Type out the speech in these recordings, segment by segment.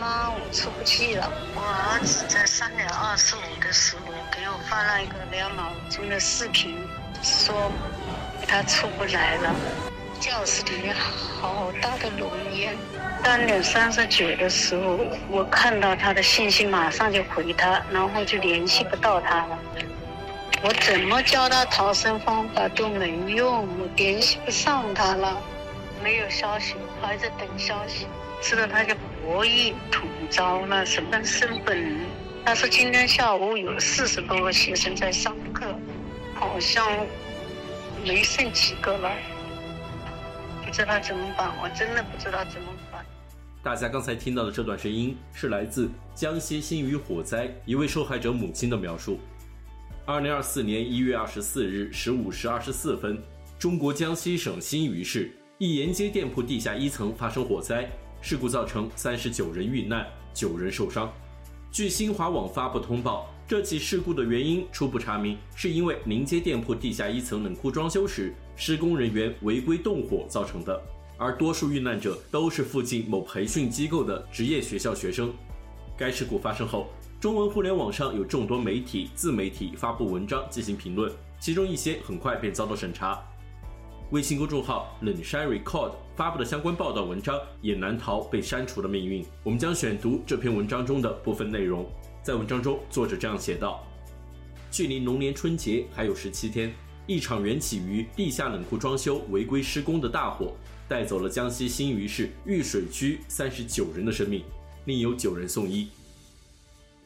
妈，我出不去了。我儿子在三点二十五的时候给我发了一个两秒钟的视频，说他出不来了。教室里面好大的浓烟。三点三十九的时候，我看到他的信息，马上就回他，然后就联系不到他了。”我怎么教他逃生方法都没用，我联系不上他了，没有消息，还在等消息。知道他就博弈统招了，什么身份？他说今天下午有四十多个学生在上课，好像没剩几个了，不知道怎么办，我真的不知道怎么办。大家刚才听到的这段声音是来自江西新余火灾一位受害者母亲的描述。二零二四年一月二十四日十五时二十四分，中国江西省新余市一沿街店铺地下一层发生火灾，事故造成三十九人遇难，九人受伤。据新华网发布通报，这起事故的原因初步查明，是因为临街店铺地下一层冷库装修时，施工人员违规动火造成的。而多数遇难者都是附近某培训机构的职业学校学生。该事故发生后，中文互联网上有众多媒体、自媒体发布文章进行评论，其中一些很快便遭到审查。微信公众号冷山 record 发布的相关报道文章也难逃被删除的命运。我们将选读这篇文章中的部分内容。在文章中，作者这样写道：距离龙年春节还有十七天，一场缘起于地下冷库装修违规施工的大火，带走了江西新余市玉水区三十九人的生命，另有九人送医。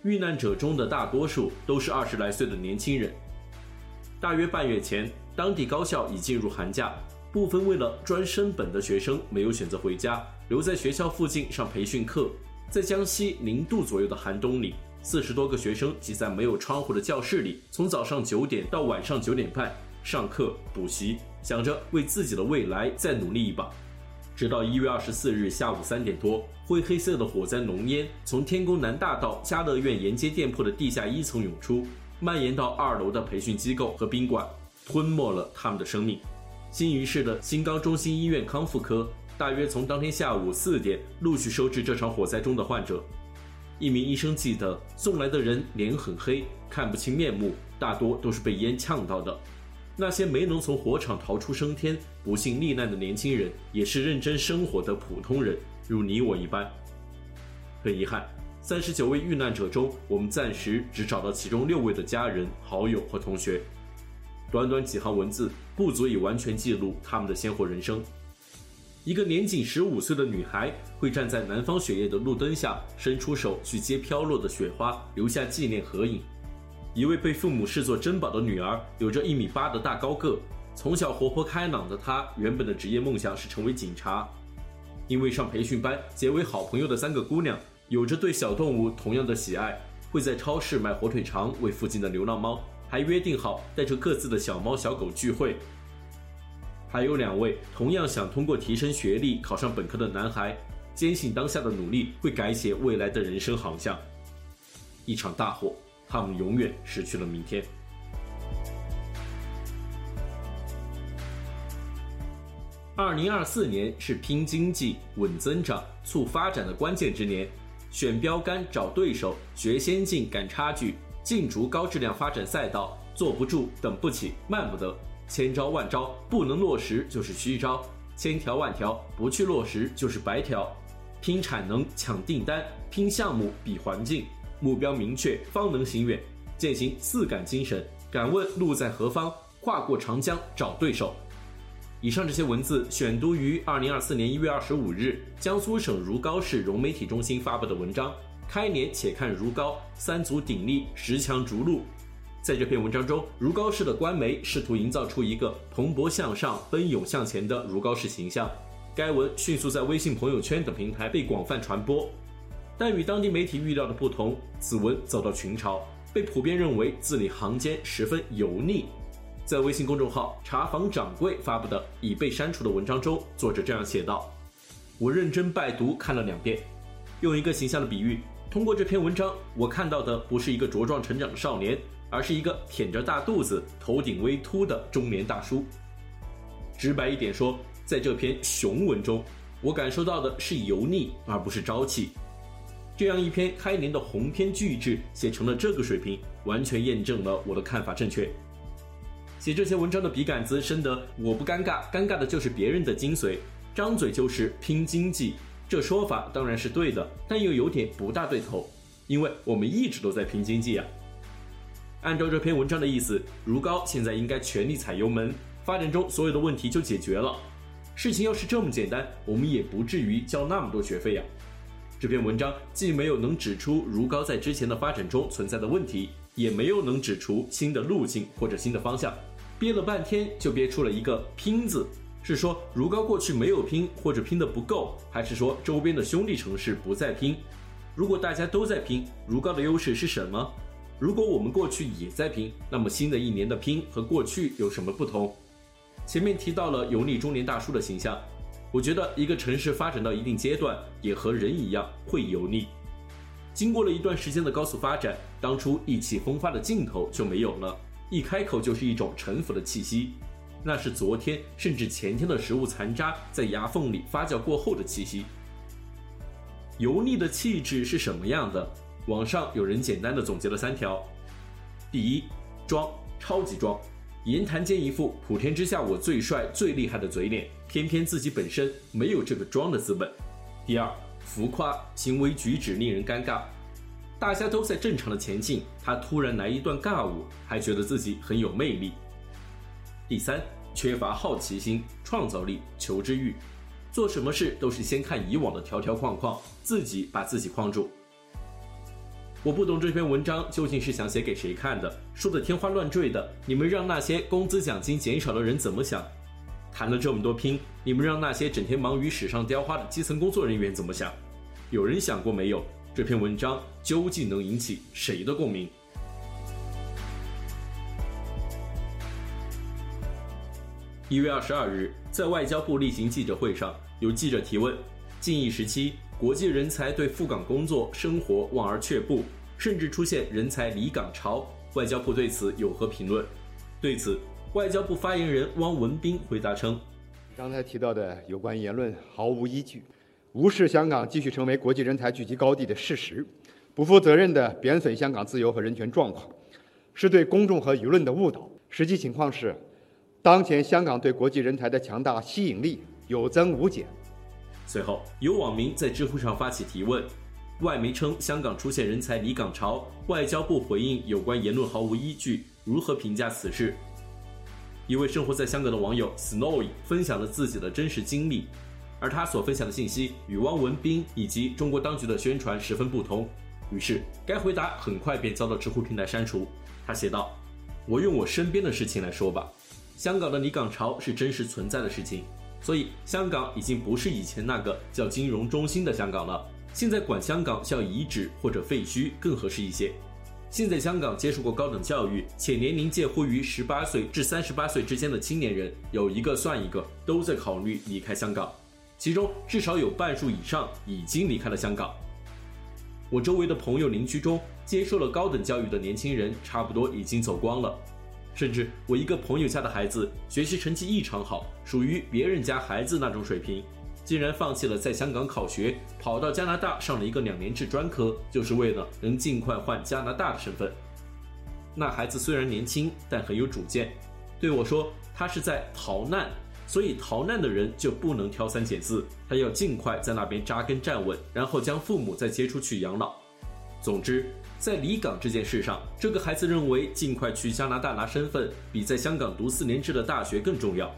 遇难者中的大多数都是二十来岁的年轻人。大约半月前，当地高校已进入寒假，部分为了专升本的学生没有选择回家，留在学校附近上培训课。在江西零度左右的寒冬里，四十多个学生挤在没有窗户的教室里，从早上九点到晚上九点半上课补习，想着为自己的未来再努力一把。直到一月二十四日下午三点多，灰黑色的火灾浓烟从天宫南大道家乐苑沿街店铺的地下一层涌出，蔓延到二楼的培训机构和宾馆，吞没了他们的生命。新余市的新高中心医院康复科大约从当天下午四点陆续收治这场火灾中的患者。一名医生记得，送来的人脸很黑，看不清面目，大多都是被烟呛到的。那些没能从火场逃出升天、不幸罹难的年轻人，也是认真生活的普通人，如你我一般。很遗憾，三十九位遇难者中，我们暂时只找到其中六位的家人、好友和同学。短短几行文字，不足以完全记录他们的鲜活人生。一个年仅十五岁的女孩，会站在南方雪夜的路灯下，伸出手去接飘落的雪花，留下纪念合影。一位被父母视作珍宝的女儿，有着一米八的大高个。从小活泼开朗的她，原本的职业梦想是成为警察。因为上培训班结为好朋友的三个姑娘，有着对小动物同样的喜爱，会在超市买火腿肠喂附近的流浪猫，还约定好带着各自的小猫小狗聚会。还有两位同样想通过提升学历考上本科的男孩，坚信当下的努力会改写未来的人生航向。一场大火。他们永远失去了明天。二零二四年是拼经济、稳增长、促发展的关键之年，选标杆、找对手、学先进、赶差距、竞逐高质量发展赛道，坐不住、等不起、慢不得，千招万招不能落实就是虚招，千条万条不去落实就是白条，拼产能、抢订单、拼项目、比环境。目标明确，方能行远。践行四赶精神，敢问路在何方？跨过长江找对手。以上这些文字选读于二零二四年一月二十五日江苏省如皋市融媒体中心发布的文章。开年且看如皋，三足鼎立，十强逐鹿。在这篇文章中，如皋市的官媒试图营造出一个蓬勃向上、奔涌向前的如皋市形象。该文迅速在微信朋友圈等平台被广泛传播。但与当地媒体预料的不同，此文遭到群嘲，被普遍认为字里行间十分油腻。在微信公众号“茶房掌柜”发布的已被删除的文章中，作者这样写道：“我认真拜读看了两遍，用一个形象的比喻，通过这篇文章，我看到的不是一个茁壮成长的少年，而是一个腆着大肚子、头顶微秃的中年大叔。直白一点说。”在这篇雄文中，我感受到的是油腻，而不是朝气。这样一篇开年的鸿篇巨制写成了这个水平，完全验证了我的看法正确。写这些文章的笔杆子深得我不尴尬，尴尬的就是别人的精髓。张嘴就是拼经济，这说法当然是对的，但又有点不大对头，因为我们一直都在拼经济啊。按照这篇文章的意思，如皋现在应该全力踩油门，发展中所有的问题就解决了。事情要是这么简单，我们也不至于交那么多学费呀。这篇文章既没有能指出如皋在之前的发展中存在的问题，也没有能指出新的路径或者新的方向，憋了半天就憋出了一个“拼”字。是说如皋过去没有拼，或者拼得不够，还是说周边的兄弟城市不再拼？如果大家都在拼，如皋的优势是什么？如果我们过去也在拼，那么新的一年的拼和过去有什么不同？前面提到了油腻中年大叔的形象，我觉得一个城市发展到一定阶段，也和人一样会油腻。经过了一段时间的高速发展，当初意气风发的劲头就没有了，一开口就是一种陈腐的气息，那是昨天甚至前天的食物残渣在牙缝里发酵过后的气息。油腻的气质是什么样的？网上有人简单的总结了三条：第一，装，超级装。言谈间一副普天之下我最帅最厉害的嘴脸，偏偏自己本身没有这个装的资本。第二，浮夸，行为举止令人尴尬，大家都在正常的前进，他突然来一段尬舞，还觉得自己很有魅力。第三，缺乏好奇心、创造力、求知欲，做什么事都是先看以往的条条框框，自己把自己框住。我不懂这篇文章究竟是想写给谁看的，说的天花乱坠的。你们让那些工资奖金减少的人怎么想？谈了这么多拼，你们让那些整天忙于纸上雕花的基层工作人员怎么想？有人想过没有？这篇文章究竟能引起谁的共鸣？一月二十二日，在外交部例行记者会上，有记者提问：近一时期。国际人才对赴港工作生活望而却步，甚至出现人才离港潮。外交部对此有何评论？对此，外交部发言人汪文斌回答称：“刚才提到的有关言论毫无依据，无视香港继续成为国际人才聚集高地的事实，不负责任的贬损香港自由和人权状况，是对公众和舆论的误导。实际情况是，当前香港对国际人才的强大吸引力有增无减。”随后，有网民在知乎上发起提问：外媒称香港出现人才离港潮，外交部回应有关言论毫无依据，如何评价此事？一位生活在香港的网友 Snowy 分享了自己的真实经历，而他所分享的信息与汪文斌以及中国当局的宣传十分不同，于是该回答很快便遭到知乎平台删除。他写道：“我用我身边的事情来说吧，香港的离港潮是真实存在的事情。”所以，香港已经不是以前那个叫金融中心的香港了。现在管香港叫遗址或者废墟更合适一些。现在香港接受过高等教育且年龄介乎于十八岁至三十八岁之间的青年人，有一个算一个，都在考虑离开香港，其中至少有半数以上已经离开了香港。我周围的朋友邻居中，接受了高等教育的年轻人，差不多已经走光了。甚至我一个朋友家的孩子学习成绩异常好，属于别人家孩子那种水平，竟然放弃了在香港考学，跑到加拿大上了一个两年制专科，就是为了能尽快换加拿大的身份。那孩子虽然年轻，但很有主见，对我说他是在逃难，所以逃难的人就不能挑三拣四，他要尽快在那边扎根站稳，然后将父母再接出去养老。总之。在离港这件事上，这个孩子认为尽快去加拿大拿身份比在香港读四年制的大学更重要。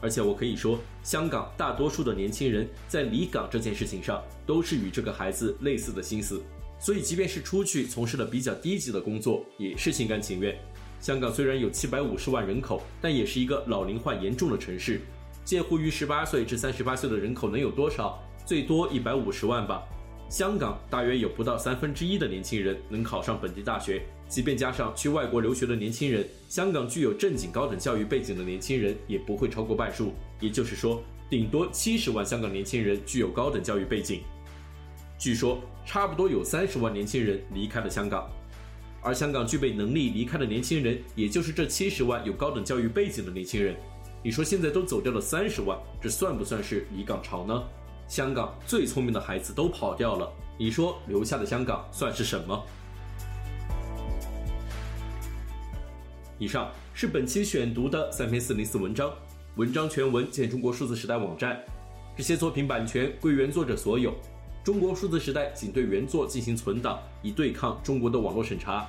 而且我可以说，香港大多数的年轻人在离港这件事情上都是与这个孩子类似的心思，所以即便是出去从事了比较低级的工作，也是心甘情愿。香港虽然有七百五十万人口，但也是一个老龄化严重的城市，介乎于十八岁至三十八岁的人口能有多少？最多一百五十万吧。香港大约有不到三分之一的年轻人能考上本地大学，即便加上去外国留学的年轻人，香港具有正经高等教育背景的年轻人也不会超过半数。也就是说，顶多七十万香港年轻人具有高等教育背景。据说，差不多有三十万年轻人离开了香港，而香港具备能力离开的年轻人，也就是这七十万有高等教育背景的年轻人。你说现在都走掉了三十万，这算不算是离港潮呢？香港最聪明的孩子都跑掉了，你说留下的香港算是什么？以上是本期选读的三篇四零四文章，文章全文见中国数字时代网站。这些作品版权归原作者所有，中国数字时代仅对原作进行存档，以对抗中国的网络审查。